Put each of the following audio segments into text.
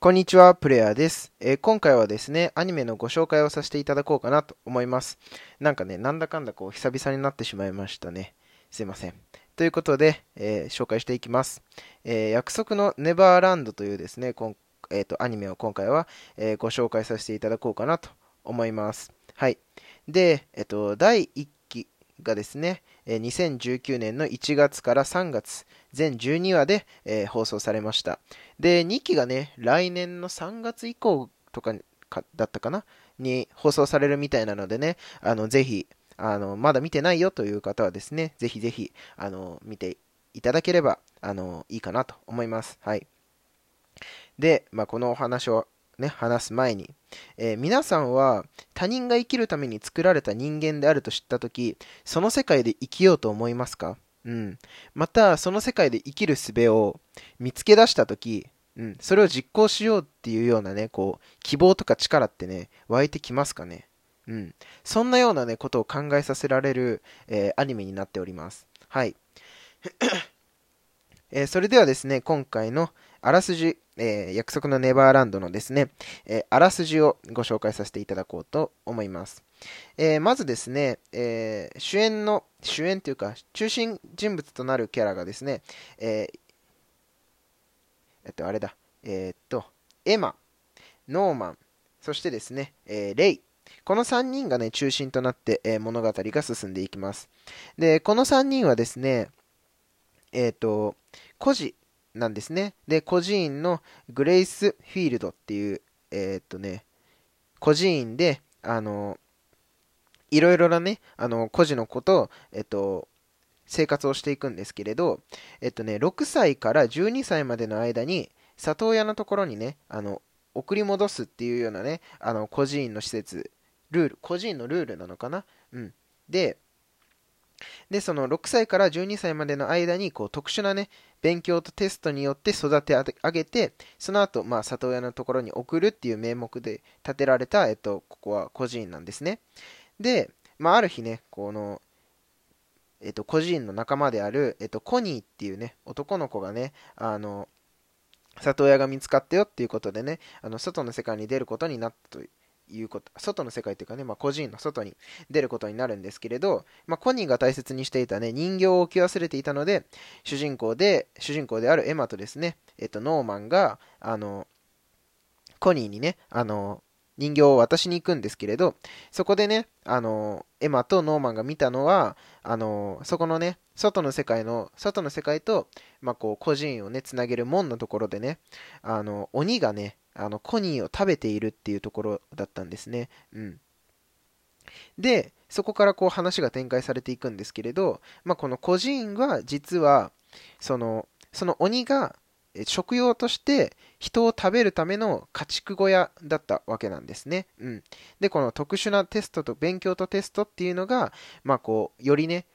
こんにちは、プレイヤーです、えー今回はですね、アニメのご紹介をさせていただこうかなと思います。なんかね、なんだかんだこう、久々になってしまいましたね。すいません。ということで、えー紹介していきます。えー約束のネバーランドというですね、こんえーとアニメを今回は、えご紹介させていただこうかなと思います。はい。で、えっ、と、第1期がですね、2019年の1月から3月、全12話で、え放送されました。で、2期がね、来年の3月以降とかだったかな？に放送されるみたいなのでね、あの、ぜひ、あの、まだ見てないよという方はですね、ぜひぜひ、あの、見ていただければ、あの、いいかなと思います。はい。で、まあ、このお話をね、話す前に、えー皆さんは他人が生きるために作られた人間であると知ったとき、その世界で生きようと思いますか？うん。また、その世界で生きる術を見つけ出したとき、うん、それを実行しようっていうようなね、こう、希望とか力ってね、湧いてきますかね？うん。そんなようなね、ことを考えさせられる、えーアニメになっております。はい。えーそれではですね、今回のあらすじ、えー約束のネバーランドのですね、えーあらすじをご紹介させていただこうと思います。えーまずですね、えー主演の、主演というか、中心人物となるキャラがですね、ええっと、あれだ、えっと、エマ、ノーマン、そしてですね、えーレイ。この3人がね、中心となって、え物語が進んでいきます。で、この3人はですね、えっと、孤児なんですね。で、孤児院のグレイス・フィールドっていう、えーっとね、孤児院で、あの、いろいろなね、あの、孤児のこと、えっと、生活をしていくんですけれど、えっとね、6歳から12歳までの間に、里親のところにね、あの、送り戻すっていうようなね、あの、孤児院の施設、ルール、孤児院のルールなのかな？うん。で、で、その6歳から12歳までの間に、こう、特殊なね、勉強とテストによって育て上げて、その後、まあ、里親のところに送るっていう名目で建てられた、えっと、ここは孤児院なんですね。で、まあ、ある日ね、この、えっと、孤児院の仲間である、えっと、コニーっていうね、男の子がね、あの、里親が見つかったよっていうことでね、あの、外の世界に出ることになったということ、外の世界っていうかね、まあ、孤児院の外に出ることになるんですけれど、まあ、コニーが大切にしていたね、人形を置き忘れていたので、主人公で、主人公であるエマとですね、えっと、ノーマンが、あの、コニーにね、あの、人形を渡しに行くんですけれど、そこでね、あの、エマとノーマンが見たのは、あの、そこのね、外の世界の、外の世界と、まあ、こう、孤児院をね、つなげる門のところでね、あの、鬼がね、あの、コニーを食べているっていうところだったんですね。うん。で、そこからこう話が展開されていくんですけれど、まあ、この孤児院は実は、その、その鬼が食用として人を食べるための家畜小屋だったわけなんですね。うん。で、この特殊なテストと、勉強とテストっていうのが、まあこう、よりね、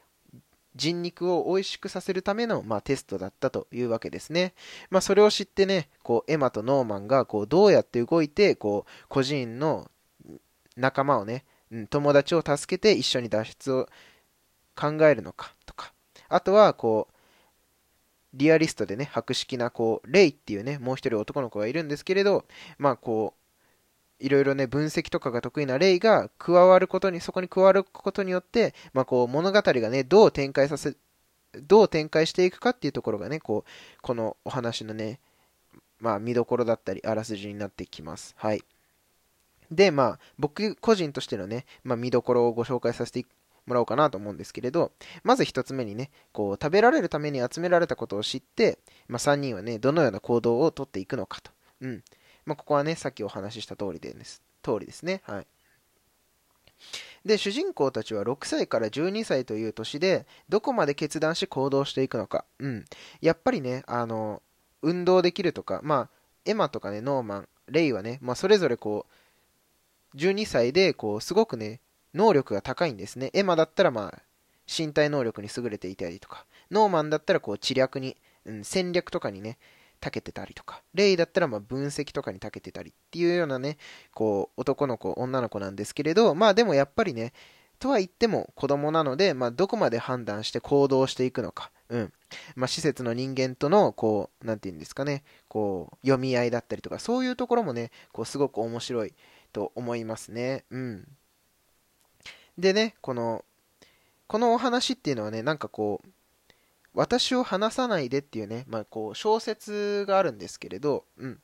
人肉を美味しくさせるための、まあ、テストだったというわけですね。まあ、それを知ってね、こう、エマとノーマンが、こう、どうやって動いて、こう、個人の仲間をね、友達を助けて一緒に脱出を考えるのかとか。あとは、こう、リアリストでね、博識な、こう、レイっていうね、もう一人男の子がいるんですけれど、まあ、こう、いろいろね、分析とかが得意なレイが加わることに、そこに加わることによって、まあ、こう、物語がね、どう展開させ、どう展開していくかっていうところがね、こう、このお話のね、まあ、見どころだったり、あらすじになってきます。はい。で、まあ、僕個人としてのね、まあ、見どころをご紹介させてもらおうかなと思うんですけれど、まず一つ目にね、こう、食べられるために集められたことを知って、まあ、3人はね、どのような行動をとっていくのかと。うん。まあ、ここはね、さっきお話しした通りでです。通りですね。はい。で、主人公たちは6歳から12歳という年で、どこまで決断し行動していくのか。うん。やっぱりね、あの、運動できるとか、まあ、エマとかね、ノーマン、レイはね、まあ、それぞれこう、12歳で、こう、すごくね、能力が高いんですね。エマだったら、まあ、身体能力に優れていたりとか、ノーマンだったら、こう、知略に、うん、戦略とかにね、長けてたりとか、レイだったらまあ分析とかに長けてたりっていうようなね、こう、男の子、女の子なんですけれど、まあでもやっぱりね、とは言っても子供なので、まあ、どこまで判断して行動していくのか。うん。まあ、施設の人間との、こう、なんて言うんですかね、こう、読み合いだったりとか、そういうところもね、こう、すごく面白いと思いますね。うん。でね、この、このお話っていうのはね、なんかこう、私を話さないでっていうね、まあ、こう、小説があるんですけれど、うん。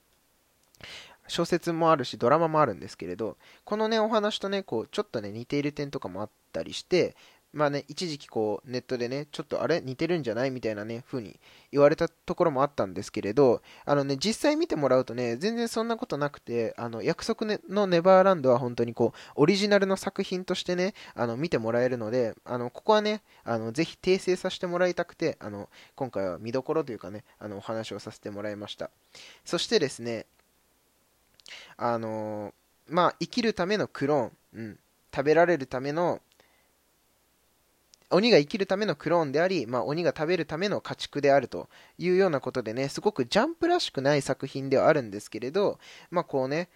小説もあるし、ドラマもあるんですけれど、このね、お話とね、こう、ちょっとね、似ている点とかもあったりして、まあね、一時期こう、ネットでね、ちょっとあれ？似てるんじゃない？みたいなね、風に言われたところもあったんですけれど、あのね、実際見てもらうとね、全然そんなことなくて、あの、約束のネバーランドは本当にこう、オリジナルの作品としてね、あの、見てもらえるので、あの、ここはね、あの、ぜひ訂正させてもらいたくて、あの、今回は見どころというかね、あの、お話をさせてもらいました。そしてですね、あのまあ、生きるためのクローン、うん、食べられるための、鬼が生きるためのクローンであり、まあ、鬼が食べるための家畜であるというようなことでね、すごくジャンプらしくない作品ではあるんですけれど、まあ、こうね、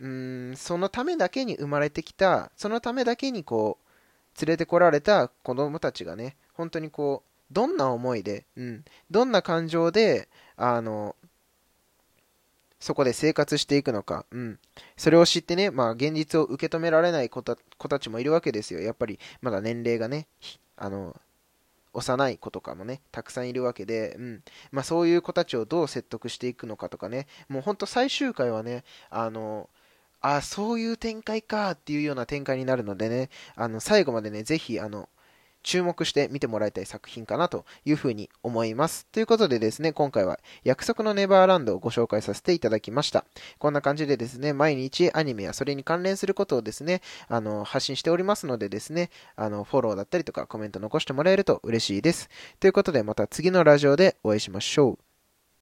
うーん、そのためだけに生まれてきた、そのためだけにこう、連れてこられた子供たちがね、本当にこう、どんな思いで、うん、どんな感情で、あの、そこで生活していくのか、うん。それを知ってね、まあ現実を受け止められない子た子たちもいるわけですよ。やっぱりまだ年齢がね、あの、幼い子とかもね、たくさんいるわけで、うん。まあそういう子たちをどう説得していくのかとかね、もうほんと最終回はね、あの、あ、そういう展開かっていうような展開になるのでね、あの、最後までね、ぜひ、あの、注目して見てもらいたい作品かなというふうに思います。ということでですね、今回は約束のネバーランドをご紹介させていただきました。こんな感じでですね、毎日アニメやそれに関連することをですね、あの、発信しておりますのでですね、あの、フォローだったりとかコメント残してもらえると嬉しいです。ということでまた次のラジオでお会いしましょう。